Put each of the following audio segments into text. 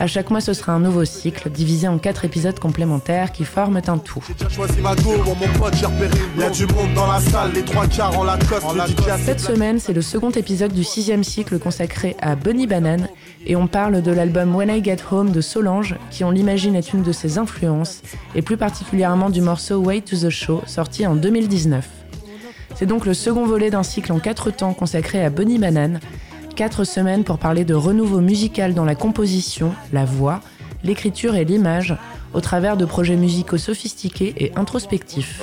À chaque mois, ce sera un nouveau cycle, divisé en quatre épisodes complémentaires qui forment un tout. Cette semaine, c'est le second épisode du sixième cycle consacré à Bunny Banane, et on parle de l'album When I Get Home de Solange, qui on l'imagine est une de ses influences, et plus particulièrement du morceau Way to the Show, sorti en 2019. C'est donc le second volet d'un cycle en quatre temps consacré à Bunny Banane, Quatre semaines pour parler de renouveau musical dans la composition, la voix, l'écriture et l'image, au travers de projets musicaux sophistiqués et introspectifs.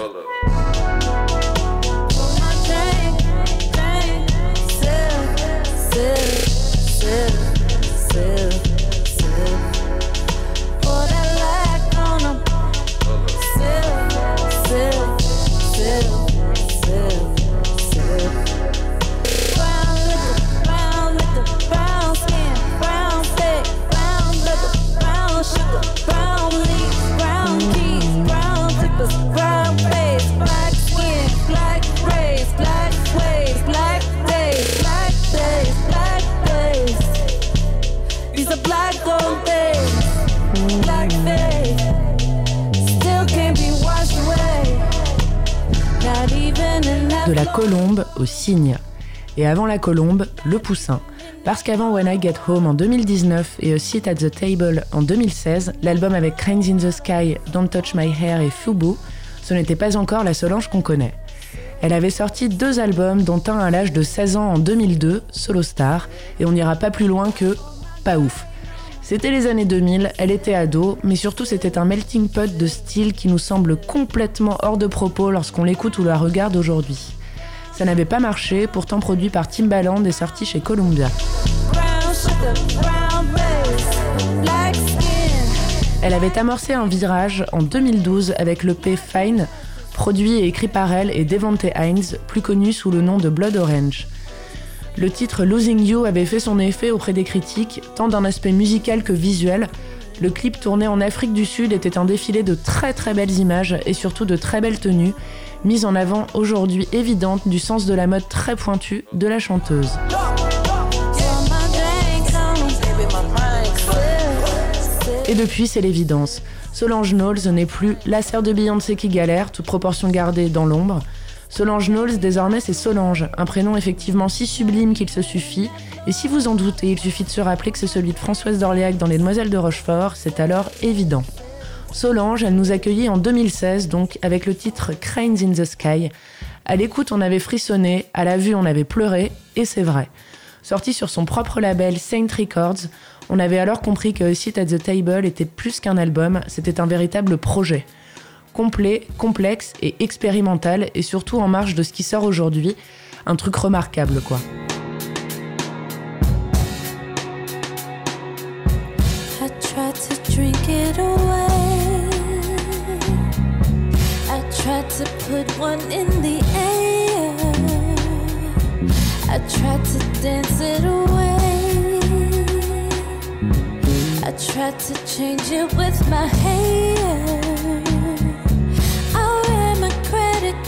De la colombe au cygne. Et avant la colombe, le poussin. Parce qu'avant When I Get Home en 2019 et A Seat at the Table en 2016, l'album avec Cranes in the Sky, Don't Touch My Hair et Fubu, ce n'était pas encore la Solange qu'on connaît. Elle avait sorti deux albums, dont un à l'âge de 16 ans en 2002, Solo Star, et on n'ira pas plus loin que pas ouf. C'était les années 2000, elle était ado, mais surtout c'était un melting pot de style qui nous semble complètement hors de propos lorsqu'on l'écoute ou la regarde aujourd'hui. Ça n'avait pas marché, pourtant produit par Timbaland et sorti chez Columbia. Elle avait amorcé un virage en 2012 avec le P Fine, produit et écrit par elle et Devante Hines, plus connu sous le nom de Blood Orange. Le titre Losing You avait fait son effet auprès des critiques, tant d'un aspect musical que visuel. Le clip tourné en Afrique du Sud était un défilé de très très belles images et surtout de très belles tenues, mises en avant aujourd'hui évidentes du sens de la mode très pointu de la chanteuse. Et depuis, c'est l'évidence. Solange Knowles n'est plus la sœur de Beyoncé qui galère, toute proportion gardée dans l'ombre. Solange Knowles, désormais, c'est Solange, un prénom effectivement si sublime qu'il se suffit. Et si vous en doutez, il suffit de se rappeler que c'est celui de Françoise d'Orléac dans Les Demoiselles de Rochefort, c'est alors évident. Solange, elle nous accueillit en 2016, donc avec le titre Cranes in the Sky. À l'écoute, on avait frissonné, à la vue, on avait pleuré, et c'est vrai. Sorti sur son propre label Saint Records, on avait alors compris que Sit at the Table était plus qu'un album, c'était un véritable projet complet, complexe et expérimental, et surtout en marge de ce qui sort aujourd'hui. Un truc remarquable, quoi. Tried to change it with my hair.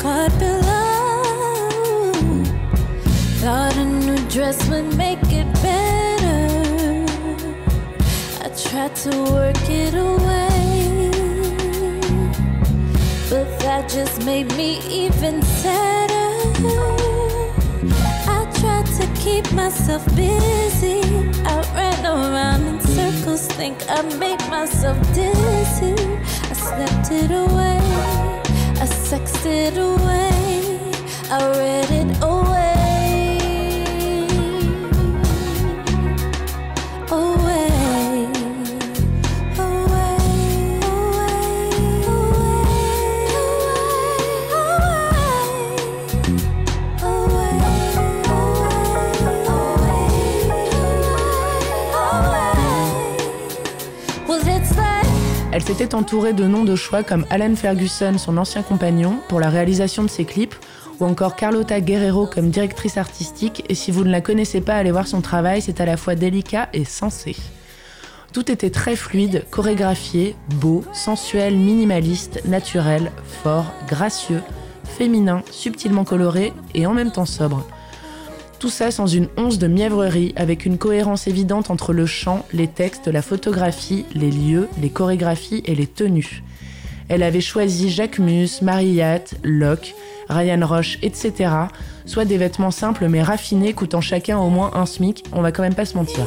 caught below. Thought a new dress would make it better. I tried to work it away, but that just made me even sadder. Keep myself busy. I ran around in circles, think I made myself dizzy. I slept it away. I sexed it away, I read it away. Elle s'était entourée de noms de choix comme Alan Ferguson, son ancien compagnon, pour la réalisation de ses clips, ou encore Carlota Guerrero comme directrice artistique, et si vous ne la connaissez pas, allez voir son travail, c'est à la fois délicat et sensé. Tout était très fluide, chorégraphié, beau, sensuel, minimaliste, naturel, fort, gracieux, féminin, subtilement coloré et en même temps sobre. Tout ça sans une once de mièvrerie, avec une cohérence évidente entre le chant, les textes, la photographie, les lieux, les chorégraphies et les tenues. Elle avait choisi Jacques Mus, Mariette, Locke, Ryan Roche, etc. Soit des vêtements simples mais raffinés coûtant chacun au moins un SMIC, on va quand même pas se mentir.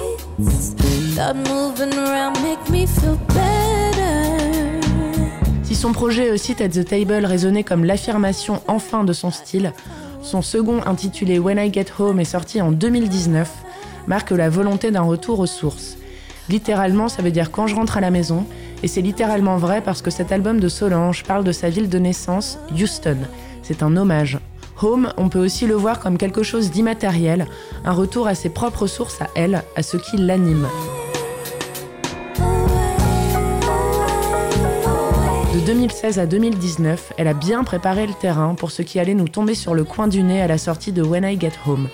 Si son projet Sit at the Table résonnait comme l'affirmation enfin de son style, son second intitulé When I Get Home est sorti en 2019, marque la volonté d'un retour aux sources. Littéralement, ça veut dire quand je rentre à la maison, et c'est littéralement vrai parce que cet album de Solange parle de sa ville de naissance, Houston. C'est un hommage. Home, on peut aussi le voir comme quelque chose d'immatériel, un retour à ses propres sources à elle, à ce qui l'anime. De 2016 à 2019, elle a bien préparé le terrain pour ce qui allait nous tomber sur le coin du nez à la sortie de When I Get Home.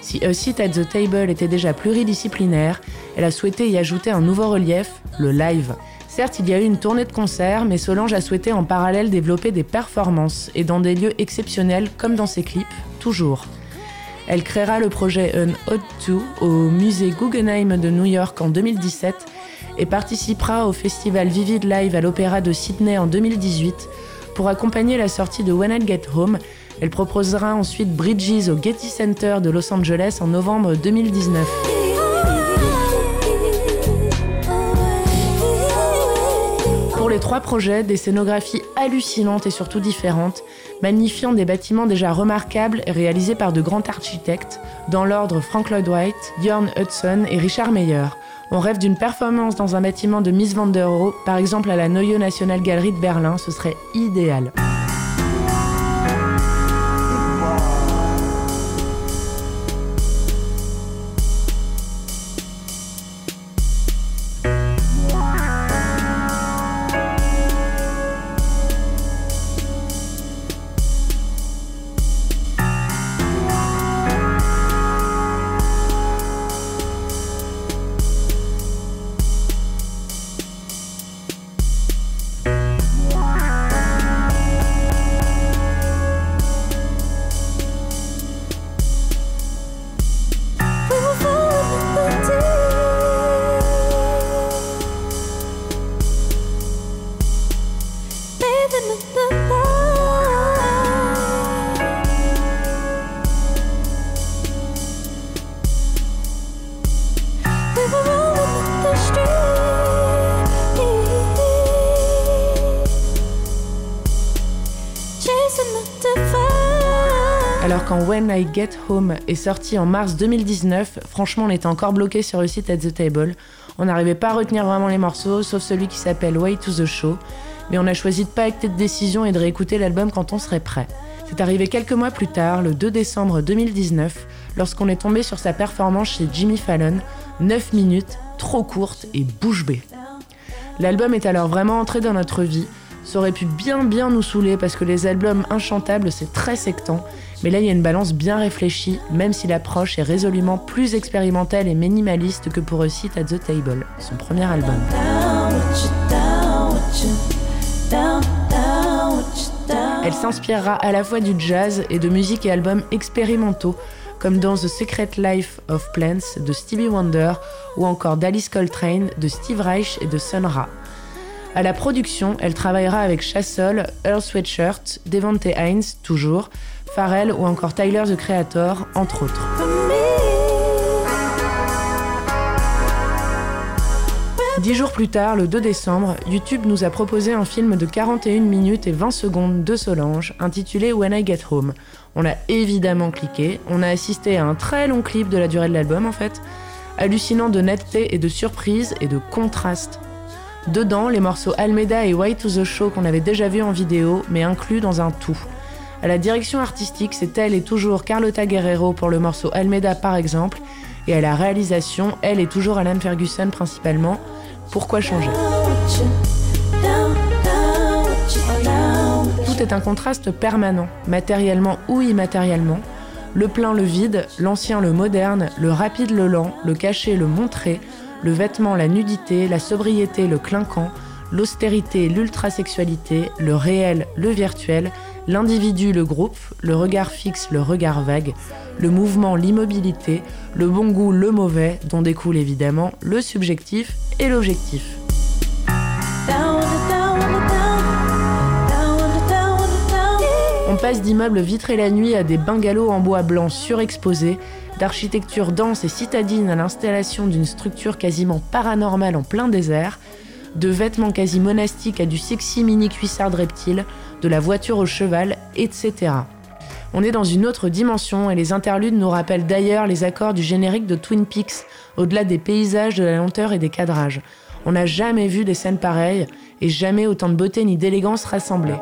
Si A Seat at the Table était déjà pluridisciplinaire, elle a souhaité y ajouter un nouveau relief, le live. Certes, il y a eu une tournée de concerts, mais Solange a souhaité en parallèle développer des performances et dans des lieux exceptionnels comme dans ses clips, toujours. Elle créera le projet Un Odd 2 au musée Guggenheim de New York en 2017 et participera au festival Vivid Live à l'Opéra de Sydney en 2018 pour accompagner la sortie de When I Get Home. Elle proposera ensuite Bridges au Getty Center de Los Angeles en novembre 2019. Pour les trois projets, des scénographies hallucinantes et surtout différentes, magnifiant des bâtiments déjà remarquables réalisés par de grands architectes, dans l'ordre Frank Lloyd Wright, Bjorn Hudson et Richard Meyer. On rêve d'une performance dans un bâtiment de Miss Van der Rohe, par exemple à la Neue National Gallery de Berlin, ce serait idéal. Alors quand When I Get Home est sorti en mars 2019, franchement on était encore bloqué sur le site at the table. On n'arrivait pas à retenir vraiment les morceaux, sauf celui qui s'appelle Way to the Show. Mais on a choisi de pas acter de décision et de réécouter l'album quand on serait prêt. C'est arrivé quelques mois plus tard, le 2 décembre 2019, lorsqu'on est tombé sur sa performance chez Jimmy Fallon, 9 minutes, trop courte et bouche bée. L'album est alors vraiment entré dans notre vie, ça aurait pu bien bien nous saouler parce que les albums inchantables c'est très sectant, mais là il y a une balance bien réfléchie, même si l'approche est résolument plus expérimentale et minimaliste que pour Seat at the Table, son premier album. Elle s'inspirera à la fois du jazz et de musique et albums expérimentaux, comme dans The Secret Life of Plants de Stevie Wonder ou encore d'Alice Coltrane de Steve Reich et de Sun Ra. À la production, elle travaillera avec Chassol, Earl Sweatshirt, Devante Hines, toujours, Pharrell ou encore Tyler the Creator, entre autres. Dix jours plus tard, le 2 décembre, YouTube nous a proposé un film de 41 minutes et 20 secondes de Solange, intitulé When I Get Home. On a évidemment cliqué, on a assisté à un très long clip de la durée de l'album en fait, hallucinant de netteté et de surprise et de contraste. Dedans, les morceaux Almeida et White to the Show qu'on avait déjà vus en vidéo, mais inclus dans un tout. À la direction artistique, c'est elle et toujours Carlota Guerrero pour le morceau Almeida par exemple, et à la réalisation, elle est toujours Alan Ferguson principalement. Pourquoi changer? Tout est un contraste permanent, matériellement ou immatériellement. Le plein, le vide, l'ancien, le moderne, le rapide, le lent, le caché, le montré, le vêtement, la nudité, la sobriété, le clinquant, l'austérité, l'ultrasexualité, le réel, le virtuel, l'individu, le groupe, le regard fixe, le regard vague, le mouvement, l'immobilité, le bon goût, le mauvais, dont découle évidemment le subjectif et l'objectif. On passe d'immeubles vitrés la nuit à des bungalows en bois blanc surexposés, d'architecture dense et citadine à l'installation d'une structure quasiment paranormale en plein désert, de vêtements quasi monastiques à du sexy mini cuissard de reptile, de la voiture au cheval, etc. On est dans une autre dimension et les interludes nous rappellent d'ailleurs les accords du générique de Twin Peaks, au-delà des paysages, de la lenteur et des cadrages. On n'a jamais vu des scènes pareilles et jamais autant de beauté ni d'élégance rassemblées.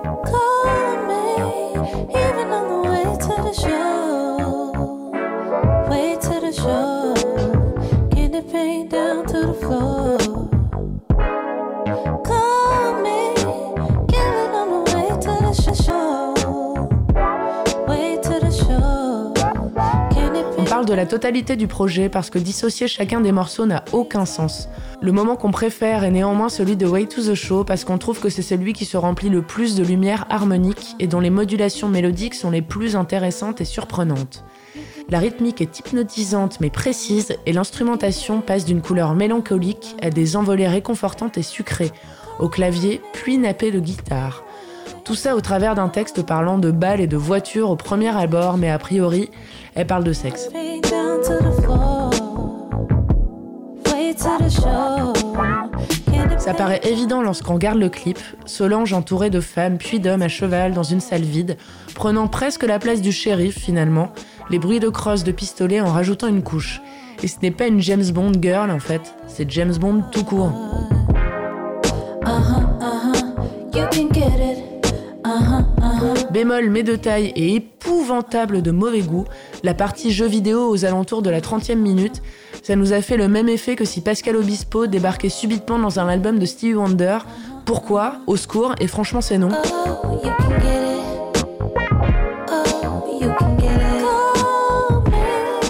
Totalité du projet parce que dissocier chacun des morceaux n'a aucun sens. Le moment qu'on préfère est néanmoins celui de Way to the Show parce qu'on trouve que c'est celui qui se remplit le plus de lumière harmonique et dont les modulations mélodiques sont les plus intéressantes et surprenantes. La rythmique est hypnotisante mais précise et l'instrumentation passe d'une couleur mélancolique à des envolées réconfortantes et sucrées, au clavier puis nappé de guitare. Tout ça au travers d'un texte parlant de balles et de voitures au premier abord, mais a priori, elle parle de sexe. Ça paraît évident lorsqu'on regarde le clip, Solange entourée de femmes puis d'hommes à cheval dans une salle vide, prenant presque la place du shérif finalement, les bruits de crosse de pistolet en rajoutant une couche. Et ce n'est pas une James Bond girl en fait, c'est James Bond tout court. Bémol mais de taille et épouvantable de mauvais goût, la partie jeu vidéo aux alentours de la 30e minute, ça nous a fait le même effet que si Pascal Obispo débarquait subitement dans un album de Stevie Wonder. Pourquoi? Au secours, et franchement c'est non.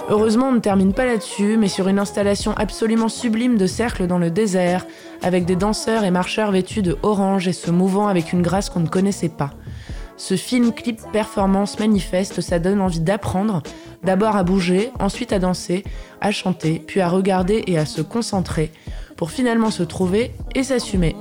Heureusement, on ne termine pas là-dessus, mais sur une installation absolument sublime de cercle dans le désert, avec des danseurs et marcheurs vêtus de orange et se mouvant avec une grâce qu'on ne connaissait pas. Ce film-clip performance manifeste, ça donne envie d'apprendre, d'abord à bouger, ensuite à danser, à chanter, puis à regarder et à se concentrer, pour finalement se trouver et s'assumer.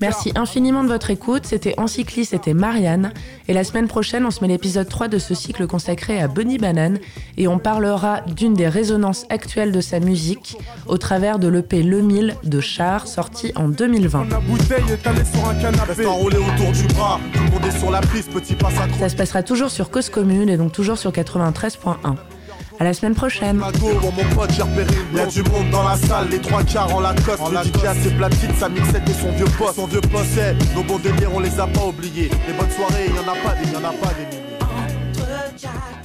Merci infiniment de votre écoute. C'était Encycli, c'était Marianne. Et la semaine prochaine, on se met l'épisode 3 de ce cycle consacré à Bonnie Banane. Et on parlera d'une des résonances actuelles de sa musique au travers de l'EP Le Mille de Char, sorti en 2020. Ça se passera toujours sur Cause Commune et donc toujours sur 93.1. À la semaine prochaine. mon pote, j'ai repéré Il y a du monde dans la salle, les trois quarts en la coste. En a ses platines, sa mixette et son vieux poste. Son vieux poste, nos bons délires, on les a pas oubliés. Les bonnes soirées, il y en a pas des, y en a pas des milliers.